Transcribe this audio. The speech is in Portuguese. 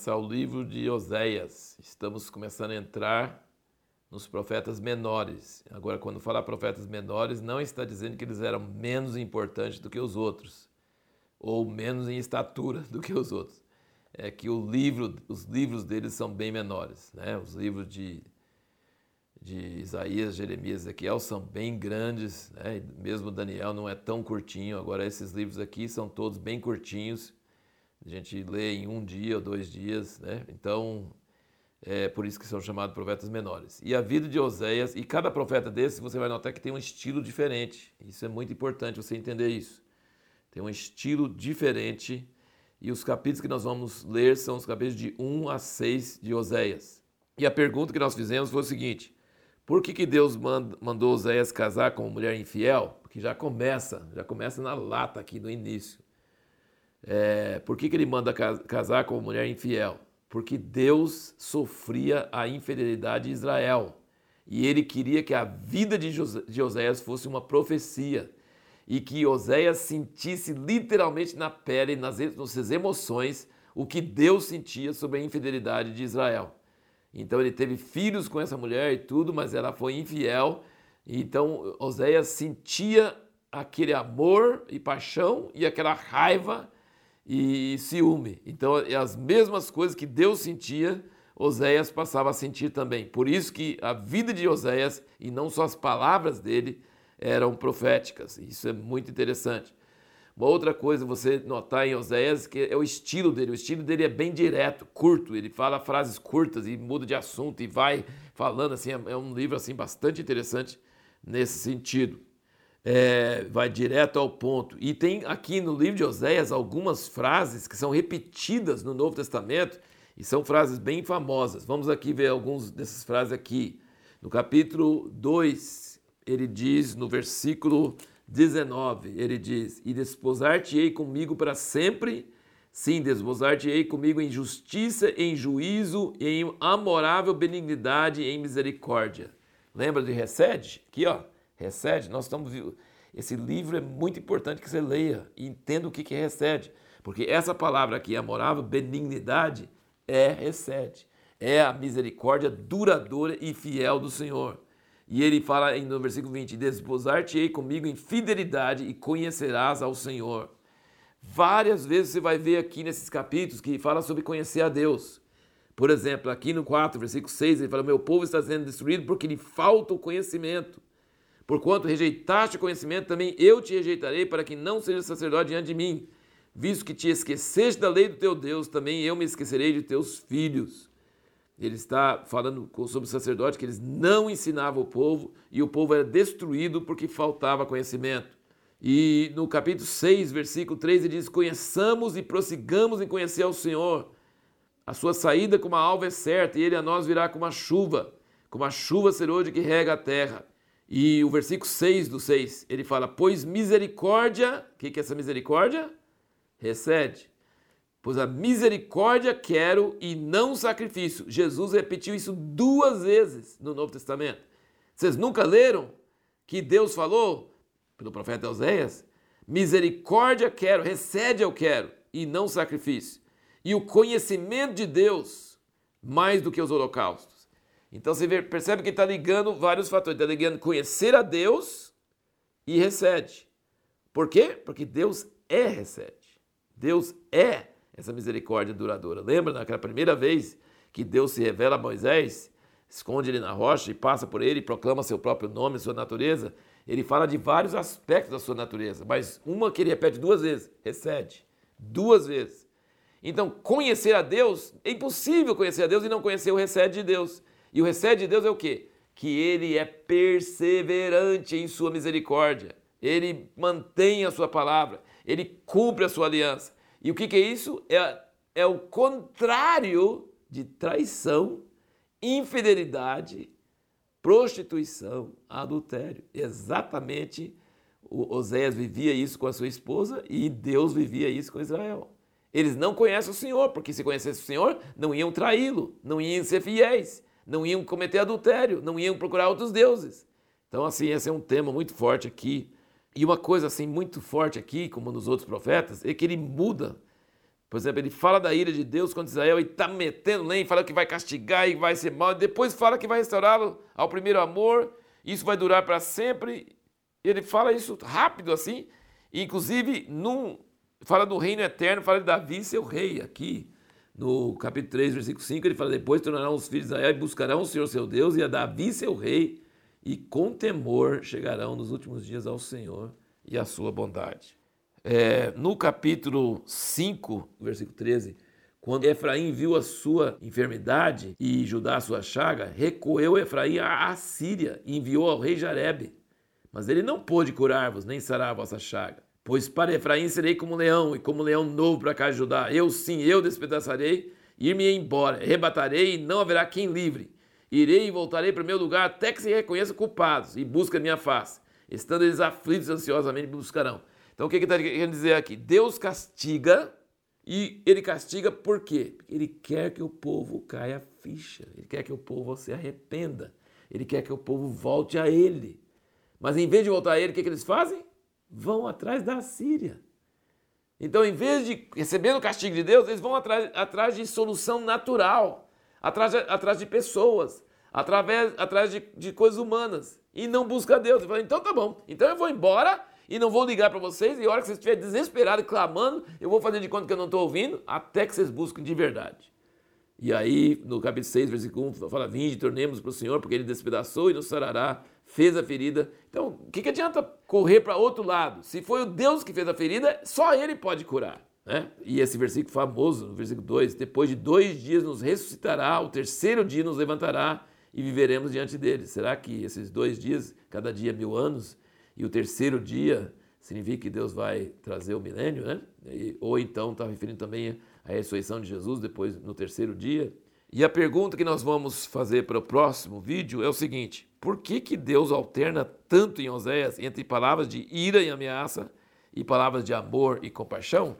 começar o livro de Oséias. Estamos começando a entrar nos profetas menores. Agora, quando falar profetas menores, não está dizendo que eles eram menos importantes do que os outros, ou menos em estatura do que os outros. É que o livro, os livros deles são bem menores. Né? Os livros de, de Isaías, Jeremias, Ezequiel são bem grandes, né? mesmo Daniel não é tão curtinho. Agora, esses livros aqui são todos bem curtinhos. A gente lê em um dia ou dois dias, né? Então, é por isso que são chamados profetas menores. E a vida de Oséias, e cada profeta desse, você vai notar que tem um estilo diferente. Isso é muito importante você entender isso. Tem um estilo diferente. E os capítulos que nós vamos ler são os capítulos de 1 a 6 de Oséias. E a pergunta que nós fizemos foi o seguinte: por que, que Deus mandou Oséias casar com uma mulher infiel? Porque já começa, já começa na lata aqui no início. É, por que, que ele manda casar com uma mulher infiel? porque Deus sofria a infidelidade de Israel. E ele queria que a vida de Oséias fosse uma profecia. E que Oséias sentisse literalmente na pele, nas, nas suas emoções, o que Deus sentia sobre a infidelidade de Israel. Então ele teve filhos com essa mulher e tudo, mas ela foi infiel. Então Oséias sentia aquele amor e paixão e aquela raiva e ciúme. Então, é as mesmas coisas que Deus sentia, Oséias passava a sentir também. Por isso que a vida de Oséias, e não só as palavras dele, eram proféticas. Isso é muito interessante. Uma outra coisa você notar em Oséias que é o estilo dele. O estilo dele é bem direto, curto. Ele fala frases curtas e muda de assunto e vai falando assim. É um livro assim bastante interessante nesse sentido é, vai direto ao ponto. E tem aqui no livro de Oséias algumas frases que são repetidas no Novo Testamento e são frases bem famosas. Vamos aqui ver algumas dessas frases aqui. No capítulo 2, ele diz, no versículo 19, ele diz: E desposar-te-ei comigo para sempre. Sim, desposar-te-ei comigo em justiça, em juízo, em amorável benignidade em misericórdia. Lembra de recede? Aqui, ó. Recede, nós estamos. Esse livro é muito importante que você leia e entenda o que, que é recede. Porque essa palavra aqui, amorável, benignidade, é recede. É a misericórdia duradoura e fiel do Senhor. E ele fala no versículo 20: Desposar-te-ei comigo em fidelidade e conhecerás ao Senhor. Várias vezes você vai ver aqui nesses capítulos que fala sobre conhecer a Deus. Por exemplo, aqui no 4, versículo 6, ele fala: Meu povo está sendo destruído porque lhe falta o conhecimento. Porquanto rejeitaste o conhecimento, também eu te rejeitarei, para que não seja sacerdote diante de mim. Visto que te esqueceste da lei do teu Deus, também eu me esquecerei de teus filhos. Ele está falando sobre o sacerdote que eles não ensinavam o povo e o povo era destruído porque faltava conhecimento. E no capítulo 6, versículo 3, ele diz: Conheçamos e prossigamos em conhecer ao Senhor. A sua saída como a alva é certa, e ele a nós virá como a chuva, como a chuva serôdia que rega a terra. E o versículo 6 do 6, ele fala: Pois misericórdia, o que, que é essa misericórdia? Recede. Pois a misericórdia quero e não sacrifício. Jesus repetiu isso duas vezes no Novo Testamento. Vocês nunca leram que Deus falou, pelo profeta Oséias? Misericórdia quero, recede eu quero, e não sacrifício. E o conhecimento de Deus mais do que os holocaustos. Então você percebe que está ligando vários fatores. Está ligando conhecer a Deus e recede. Por quê? Porque Deus é recede. Deus é essa misericórdia duradoura. Lembra naquela primeira vez que Deus se revela a Moisés, esconde ele na rocha e passa por ele e proclama seu próprio nome, sua natureza? Ele fala de vários aspectos da sua natureza, mas uma que ele repete duas vezes, recede. Duas vezes. Então, conhecer a Deus, é impossível conhecer a Deus e não conhecer o recede de Deus. E o recede de Deus é o quê? Que ele é perseverante em sua misericórdia. Ele mantém a sua palavra, ele cumpre a sua aliança. E o que, que é isso? É, é o contrário de traição, infidelidade, prostituição, adultério. Exatamente o Oséias vivia isso com a sua esposa e Deus vivia isso com Israel. Eles não conhecem o Senhor, porque se conhecessem o Senhor, não iam traí-lo, não iam ser fiéis não iam cometer adultério, não iam procurar outros deuses. Então, assim, esse é um tema muito forte aqui. E uma coisa, assim, muito forte aqui, como nos outros profetas, é que ele muda Por exemplo, ele fala da ira de Deus contra Israel e está metendo lenha, fala que vai castigar e vai ser mal, depois fala que vai restaurá-lo ao primeiro amor, isso vai durar para sempre. Ele fala isso rápido assim, inclusive num, fala do reino eterno, fala de Davi, seu rei, aqui no capítulo 3, versículo 5, ele fala: Depois tornarão os filhos de Israel e buscarão o Senhor seu Deus e a Davi, seu rei, e com temor chegarão nos últimos dias ao Senhor e à sua bondade. É, no capítulo 5, versículo 13, quando Efraim viu a sua enfermidade e Judá a sua chaga, recorreu Efraim à Síria e enviou ao rei Jarebe. Mas ele não pôde curar-vos, nem sarar a vossa chaga. Pois para Efraim serei como leão, e como leão novo para cá Judá. Eu sim, eu despedaçarei, ir-me embora, arrebatarei, e não haverá quem livre. Irei e voltarei para o meu lugar até que se reconheçam culpados e busquem minha face. Estando eles aflitos ansiosamente me buscarão. Então o que está querendo dizer aqui? Deus castiga e ele castiga por quê? Ele quer que o povo caia a ficha. Ele quer que o povo se arrependa. Ele quer que o povo volte a ele. Mas em vez de voltar a ele, o que, que eles fazem? Vão atrás da Síria. Então, em vez de receber o castigo de Deus, eles vão atrás, atrás de solução natural, atrás atrás de pessoas, através, atrás de, de coisas humanas. E não busca Deus. Então tá bom, então eu vou embora e não vou ligar para vocês, e a hora que vocês estiverem desesperados, clamando, eu vou fazer de conta que eu não estou ouvindo, até que vocês busquem de verdade. E aí, no capítulo 6, versículo 1, fala: Vinde, tornemos para o Senhor, porque ele despedaçou e nos sarará, fez a ferida. Então, o que, que adianta correr para outro lado? Se foi o Deus que fez a ferida, só ele pode curar. Né? E esse versículo famoso, no versículo 2: Depois de dois dias nos ressuscitará, o terceiro dia nos levantará e viveremos diante dele. Será que esses dois dias, cada dia mil anos, e o terceiro dia significa que Deus vai trazer o milênio, né? ou então está referindo também a ressurreição de Jesus depois no terceiro dia. E a pergunta que nós vamos fazer para o próximo vídeo é o seguinte: por que, que Deus alterna tanto em Oséias entre palavras de ira e ameaça e palavras de amor e compaixão?